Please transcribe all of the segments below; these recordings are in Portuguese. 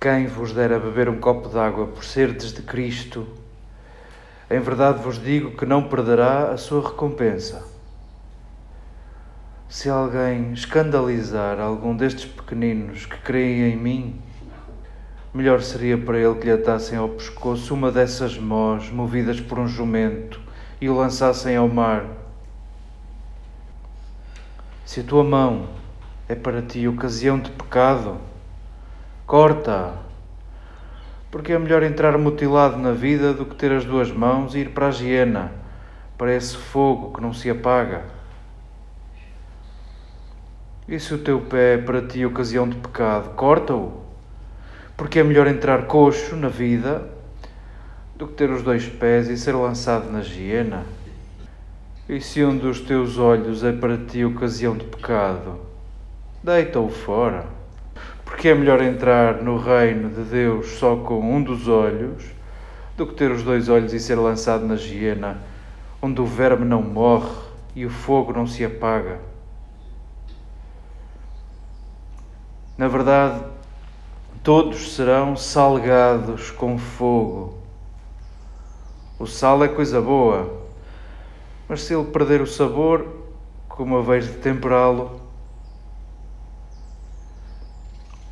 Quem vos dera beber um copo d'água por serdes de Cristo, em verdade vos digo que não perderá a sua recompensa. Se alguém escandalizar algum destes pequeninos que creem em mim, melhor seria para ele que lhe atassem ao pescoço uma dessas mós movidas por um jumento e o lançassem ao mar. Se a tua mão é para ti ocasião de pecado, corta, porque é melhor entrar mutilado na vida do que ter as duas mãos e ir para a hiena, para esse fogo que não se apaga. E se o teu pé é para ti ocasião de pecado, corta-o, porque é melhor entrar coxo na vida do que ter os dois pés e ser lançado na hiena. E se um dos teus olhos é para ti ocasião de pecado, deita-o fora, porque é melhor entrar no reino de Deus só com um dos olhos do que ter os dois olhos e ser lançado na hiena, onde o verme não morre e o fogo não se apaga. Na verdade, todos serão salgados com fogo. O sal é coisa boa, mas se ele perder o sabor, como a vez de temperá-lo?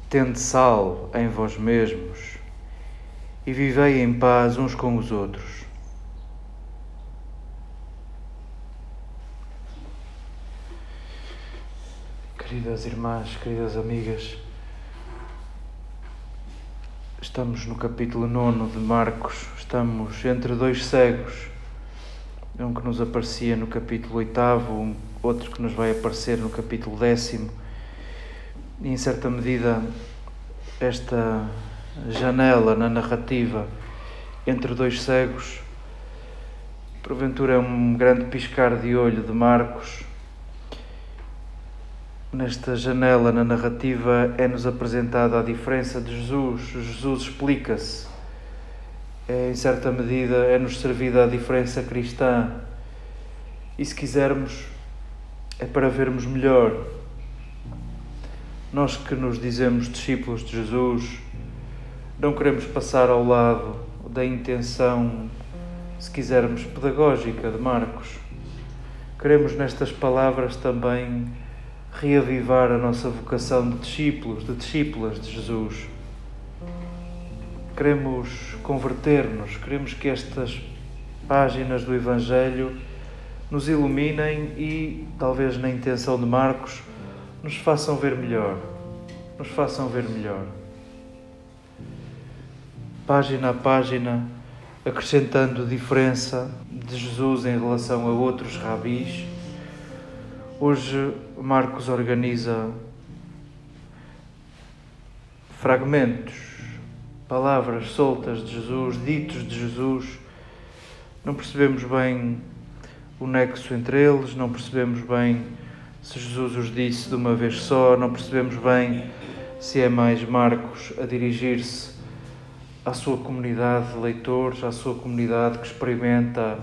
Tende sal em vós mesmos e vivei em paz uns com os outros. Queridas irmãs, queridas amigas, estamos no capítulo 9 de Marcos, estamos entre dois cegos, um que nos aparecia no capítulo 8, um, outro que nos vai aparecer no capítulo 10, e em certa medida esta janela na narrativa entre dois cegos, porventura é um grande piscar de olho de Marcos Nesta janela na narrativa é-nos apresentada a diferença de Jesus. Jesus explica-se. É, em certa medida é-nos servida a diferença cristã. E se quisermos, é para vermos melhor. Nós que nos dizemos discípulos de Jesus, não queremos passar ao lado da intenção, se quisermos, pedagógica de Marcos. Queremos nestas palavras também reavivar a nossa vocação de discípulos, de discípulas de Jesus. Queremos converter-nos, queremos que estas páginas do Evangelho nos iluminem e, talvez na intenção de Marcos, nos façam ver melhor. Nos façam ver melhor. Página a página, acrescentando diferença de Jesus em relação a outros rabis Hoje Marcos organiza fragmentos, palavras soltas de Jesus, ditos de Jesus. Não percebemos bem o nexo entre eles, não percebemos bem se Jesus os disse de uma vez só, não percebemos bem se é mais Marcos a dirigir-se à sua comunidade de leitores, à sua comunidade que experimenta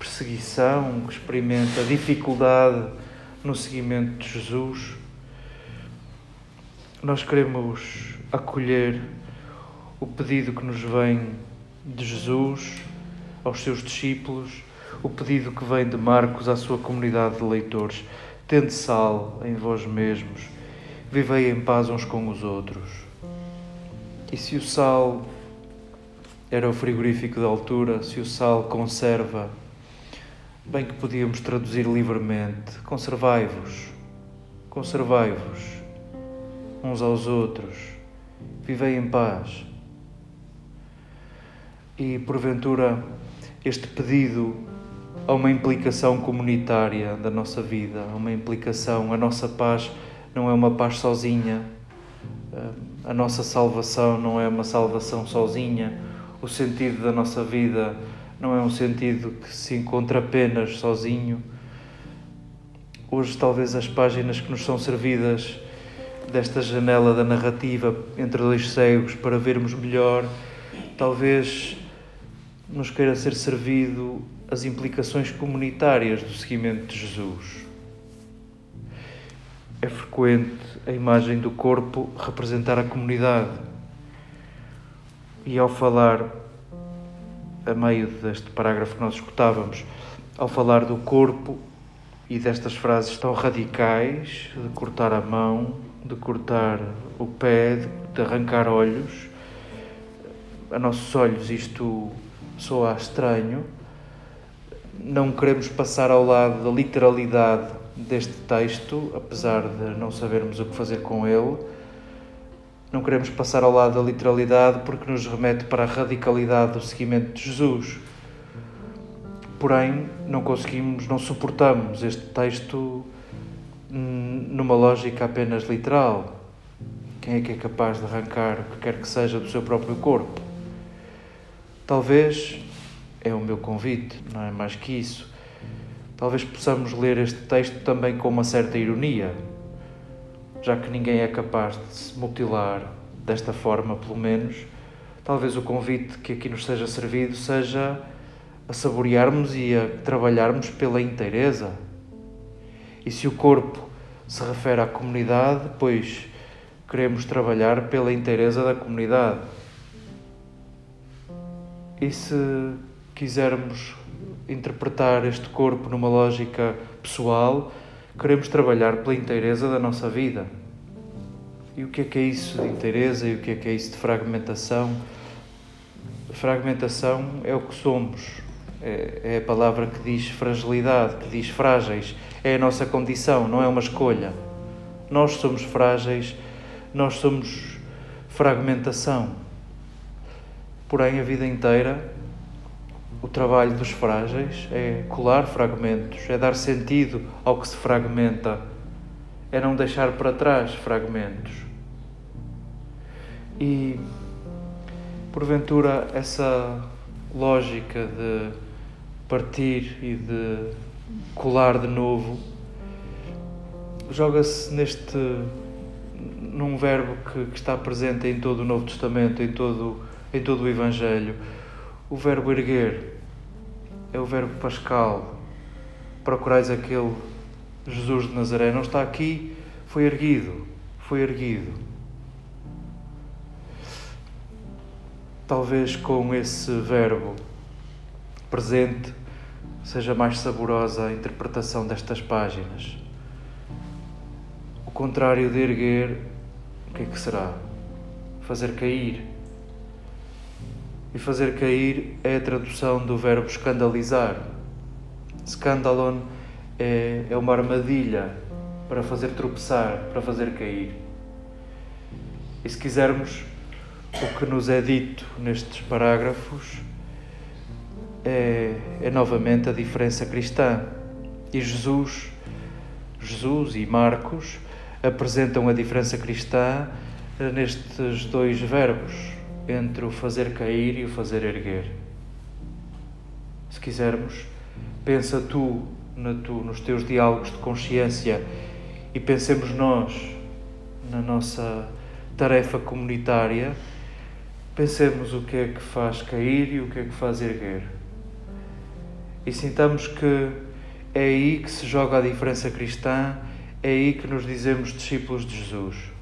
perseguição, que experimenta dificuldade no seguimento de Jesus, nós queremos acolher o pedido que nos vem de Jesus aos seus discípulos, o pedido que vem de Marcos à sua comunidade de leitores. Tende sal em vós mesmos, vivei em paz uns com os outros. E se o sal era o frigorífico da altura, se o sal conserva Bem que podíamos traduzir livremente: conservai-vos, conservai-vos uns aos outros, vivei em paz. E porventura este pedido a uma implicação comunitária da nossa vida, a uma implicação, a nossa paz não é uma paz sozinha, a nossa salvação não é uma salvação sozinha, o sentido da nossa vida não é um sentido que se encontra apenas sozinho. Hoje, talvez as páginas que nos são servidas desta janela da narrativa entre dois cegos para vermos melhor, talvez nos queira ser servido as implicações comunitárias do seguimento de Jesus. É frequente a imagem do corpo representar a comunidade. E ao falar, a meio deste parágrafo que nós escutávamos, ao falar do corpo e destas frases tão radicais, de cortar a mão, de cortar o pé, de arrancar olhos, a nossos olhos isto soa estranho. Não queremos passar ao lado da literalidade deste texto, apesar de não sabermos o que fazer com ele. Não queremos passar ao lado da literalidade porque nos remete para a radicalidade do seguimento de Jesus. Porém, não conseguimos, não suportamos este texto numa lógica apenas literal. Quem é que é capaz de arrancar o que quer que seja do seu próprio corpo? Talvez é o meu convite, não é mais que isso. Talvez possamos ler este texto também com uma certa ironia, já que ninguém é capaz de se mutilar desta forma, pelo menos. Talvez o convite que aqui nos seja servido seja a saborearmos e a trabalharmos pela inteireza. E se o corpo se refere à comunidade, pois queremos trabalhar pela inteireza da comunidade. E se quisermos interpretar este corpo numa lógica pessoal, queremos trabalhar pela inteireza da nossa vida. E o que é que é isso de inteireza e o que é que é isso de fragmentação? Fragmentação é o que somos, é, é a palavra que diz fragilidade, que diz frágeis, é a nossa condição, não é uma escolha. Nós somos frágeis, nós somos fragmentação. Porém, a vida inteira, o trabalho dos frágeis é colar fragmentos, é dar sentido ao que se fragmenta, é não deixar para trás fragmentos. E, porventura, essa lógica de partir e de colar de novo joga-se neste num verbo que, que, está presente em todo o Novo Testamento, em todo, em todo o Evangelho. O verbo erguer é o verbo pascal. Procurais aquele Jesus de Nazaré. Não está aqui, foi erguido. Foi erguido. Talvez com esse verbo presente seja mais saborosa a interpretação destas páginas. O contrário de erguer, o que é que será? Fazer cair. E fazer cair é a tradução do verbo escandalizar. Scandalon é, é uma armadilha para fazer tropeçar, para fazer cair. E se quisermos, o que nos é dito nestes parágrafos é, é novamente a diferença cristã. E Jesus, Jesus e Marcos apresentam a diferença cristã nestes dois verbos, entre o fazer cair e o fazer erguer. Se quisermos, pensa tu, tu nos teus diálogos de consciência e pensemos nós na nossa tarefa comunitária, pensemos o que é que faz cair e o que é que faz erguer e sintamos que é aí que se joga a diferença cristã, é aí que nos dizemos discípulos de Jesus.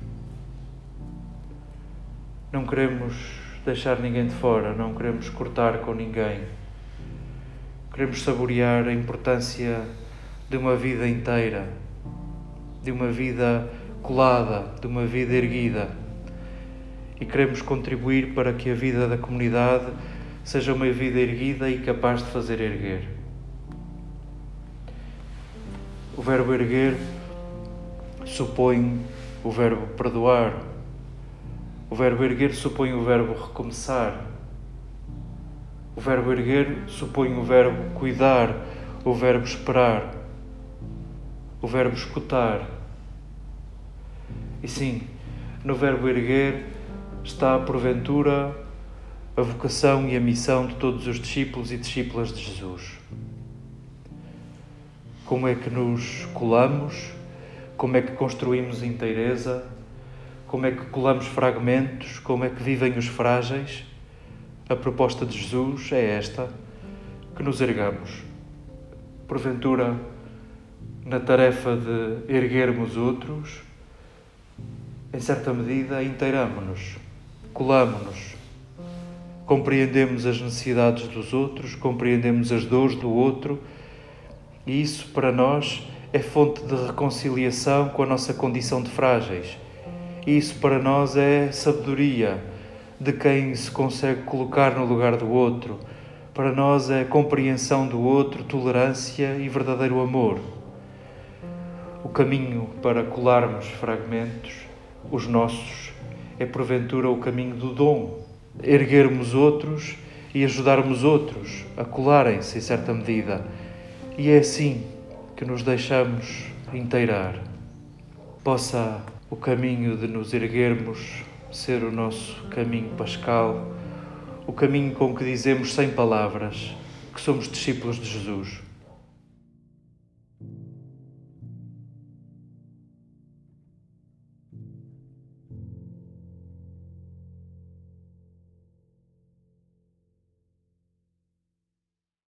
Não queremos deixar ninguém de fora, não queremos cortar com ninguém. Queremos saborear a importância de uma vida inteira, de uma vida colada, de uma vida erguida. E queremos contribuir para que a vida da comunidade seja uma vida erguida e capaz de fazer erguer. O verbo erguer supõe o verbo perdoar. O verbo erguer supõe o verbo recomeçar. O verbo erguer supõe o verbo cuidar, o verbo esperar, o verbo escutar. E sim, no verbo erguer está porventura a vocação e a missão de todos os discípulos e discípulas de Jesus. Como é que nos colamos? Como é que construímos inteireza? Como é que colamos fragmentos? Como é que vivem os frágeis? A proposta de Jesus é esta: que nos ergamos. Porventura, na tarefa de erguermos outros, em certa medida, inteiramo-nos, colamo-nos compreendemos as necessidades dos outros, compreendemos as dores do outro, e isso para nós é fonte de reconciliação com a nossa condição de frágeis. Isso para nós é sabedoria de quem se consegue colocar no lugar do outro. Para nós é compreensão do outro, tolerância e verdadeiro amor. O caminho para colarmos fragmentos, os nossos, é porventura o caminho do dom, erguermos outros e ajudarmos outros a colarem-se em certa medida. E é assim que nos deixamos inteirar. Possa o caminho de nos erguermos ser o nosso caminho pascal, o caminho com que dizemos sem palavras que somos discípulos de Jesus.